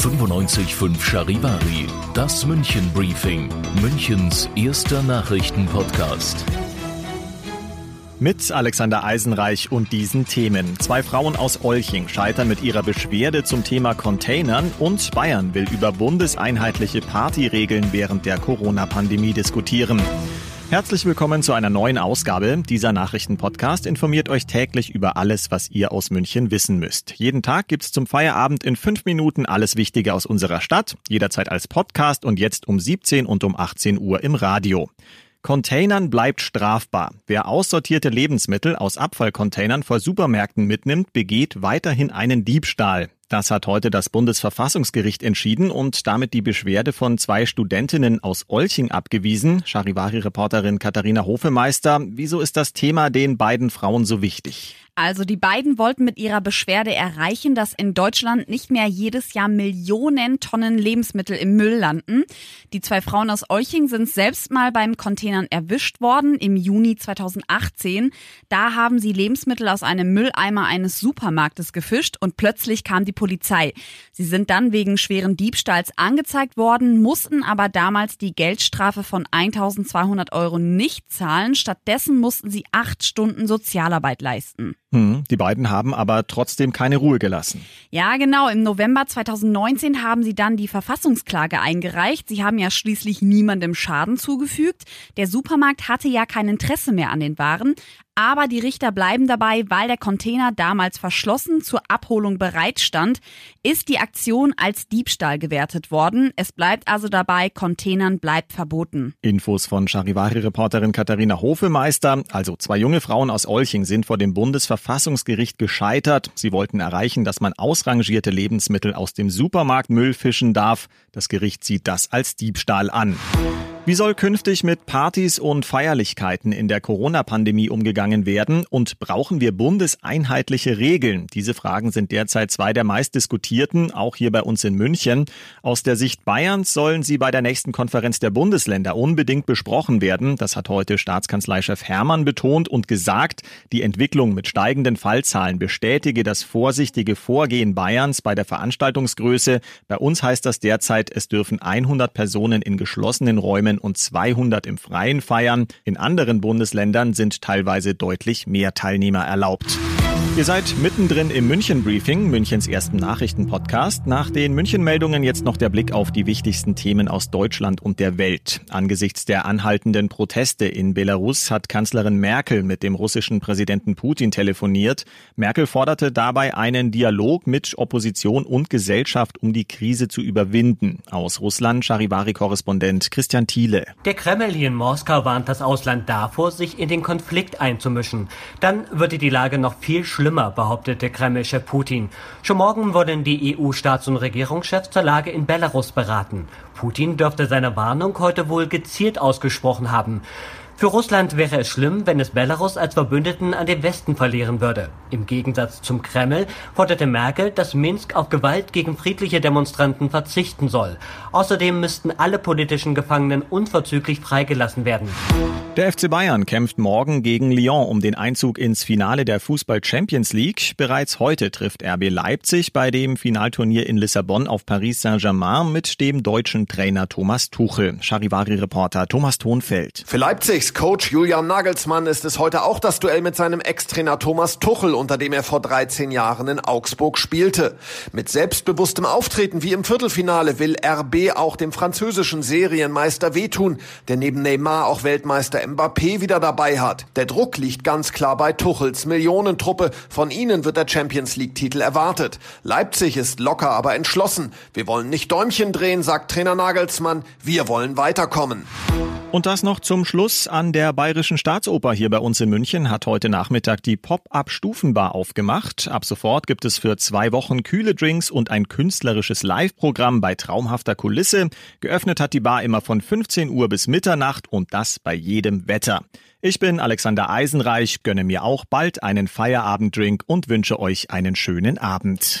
95.5 Charivari, das München Briefing, Münchens erster Nachrichtenpodcast. Mit Alexander Eisenreich und diesen Themen. Zwei Frauen aus Olching scheitern mit ihrer Beschwerde zum Thema Containern und Bayern will über bundeseinheitliche Partyregeln während der Corona-Pandemie diskutieren. Herzlich willkommen zu einer neuen Ausgabe. Dieser Nachrichtenpodcast informiert euch täglich über alles, was ihr aus München wissen müsst. Jeden Tag gibt's zum Feierabend in fünf Minuten alles Wichtige aus unserer Stadt, jederzeit als Podcast und jetzt um 17 und um 18 Uhr im Radio. Containern bleibt strafbar. Wer aussortierte Lebensmittel aus Abfallcontainern vor Supermärkten mitnimmt, begeht weiterhin einen Diebstahl. Das hat heute das Bundesverfassungsgericht entschieden und damit die Beschwerde von zwei Studentinnen aus Olching abgewiesen. Charivari-Reporterin Katharina Hofemeister, wieso ist das Thema den beiden Frauen so wichtig? Also die beiden wollten mit ihrer Beschwerde erreichen, dass in Deutschland nicht mehr jedes Jahr Millionen Tonnen Lebensmittel im Müll landen. Die zwei Frauen aus Euching sind selbst mal beim Containern erwischt worden im Juni 2018. Da haben sie Lebensmittel aus einem Mülleimer eines Supermarktes gefischt und plötzlich kam die Polizei. Sie sind dann wegen schweren Diebstahls angezeigt worden, mussten aber damals die Geldstrafe von 1200 Euro nicht zahlen. Stattdessen mussten sie acht Stunden Sozialarbeit leisten. Hm, die beiden haben aber trotzdem keine Ruhe gelassen. Ja, genau. Im November 2019 haben sie dann die Verfassungsklage eingereicht. Sie haben ja schließlich niemandem Schaden zugefügt. Der Supermarkt hatte ja kein Interesse mehr an den Waren. Aber die Richter bleiben dabei, weil der Container damals verschlossen zur Abholung bereitstand, ist die Aktion als Diebstahl gewertet worden. Es bleibt also dabei, Containern bleibt verboten. Infos von Charivari-Reporterin Katharina Hofemeister. Also zwei junge Frauen aus Olching sind vor dem Bundesverfassungsgericht gescheitert. Sie wollten erreichen, dass man ausrangierte Lebensmittel aus dem Supermarktmüll fischen darf. Das Gericht sieht das als Diebstahl an. Wie soll künftig mit Partys und Feierlichkeiten in der Corona-Pandemie umgegangen werden und brauchen wir bundeseinheitliche Regeln? Diese Fragen sind derzeit zwei der meistdiskutierten, auch hier bei uns in München. Aus der Sicht Bayerns sollen sie bei der nächsten Konferenz der Bundesländer unbedingt besprochen werden. Das hat heute Staatskanzleichef Hermann betont und gesagt, die Entwicklung mit steigenden Fallzahlen bestätige das vorsichtige Vorgehen Bayerns bei der Veranstaltungsgröße. Bei uns heißt das derzeit, es dürfen 100 Personen in geschlossenen Räumen Firmen und 200 im Freien feiern. In anderen Bundesländern sind teilweise deutlich mehr Teilnehmer erlaubt. Ihr seid mittendrin im München Briefing, Münchens ersten Nachrichtenpodcast. Nach den München-Meldungen jetzt noch der Blick auf die wichtigsten Themen aus Deutschland und der Welt. Angesichts der anhaltenden Proteste in Belarus hat Kanzlerin Merkel mit dem russischen Präsidenten Putin telefoniert. Merkel forderte dabei einen Dialog mit Opposition und Gesellschaft, um die Krise zu überwinden. Aus Russland Charivari-Korrespondent Christian Thiele. Der Kreml hier in Moskau warnt das Ausland davor, sich in den Konflikt einzumischen. Dann würde die Lage noch viel schlimmer schlimmer, behauptete Kreml-Chef Putin. Schon morgen wollen die EU-Staats- und Regierungschefs zur Lage in Belarus beraten. Putin dürfte seine Warnung heute wohl gezielt ausgesprochen haben. Für Russland wäre es schlimm, wenn es Belarus als Verbündeten an den Westen verlieren würde. Im Gegensatz zum Kreml forderte Merkel, dass Minsk auf Gewalt gegen friedliche Demonstranten verzichten soll. Außerdem müssten alle politischen Gefangenen unverzüglich freigelassen werden. Der FC Bayern kämpft morgen gegen Lyon um den Einzug ins Finale der Fußball Champions League. Bereits heute trifft RB Leipzig bei dem Finalturnier in Lissabon auf Paris Saint-Germain mit dem deutschen Trainer Thomas Tuchel. Charivari-Reporter Thomas Thonfeld. Für Leipzigs Coach Julian Nagelsmann ist es heute auch das Duell mit seinem Ex-Trainer Thomas Tuchel, unter dem er vor 13 Jahren in Augsburg spielte. Mit selbstbewusstem Auftreten wie im Viertelfinale will RB auch dem französischen Serienmeister wehtun, der neben Neymar auch Weltmeister Mbappé wieder dabei hat. Der Druck liegt ganz klar bei Tuchels Millionentruppe. Von ihnen wird der Champions League-Titel erwartet. Leipzig ist locker, aber entschlossen. Wir wollen nicht Däumchen drehen, sagt Trainer Nagelsmann. Wir wollen weiterkommen. Und das noch zum Schluss. An der Bayerischen Staatsoper hier bei uns in München hat heute Nachmittag die Pop-Up-Stufenbar aufgemacht. Ab sofort gibt es für zwei Wochen kühle Drinks und ein künstlerisches Live-Programm bei traumhafter Kulisse. Geöffnet hat die Bar immer von 15 Uhr bis Mitternacht und das bei jedem Wetter. Ich bin Alexander Eisenreich, gönne mir auch bald einen Feierabenddrink und wünsche euch einen schönen Abend.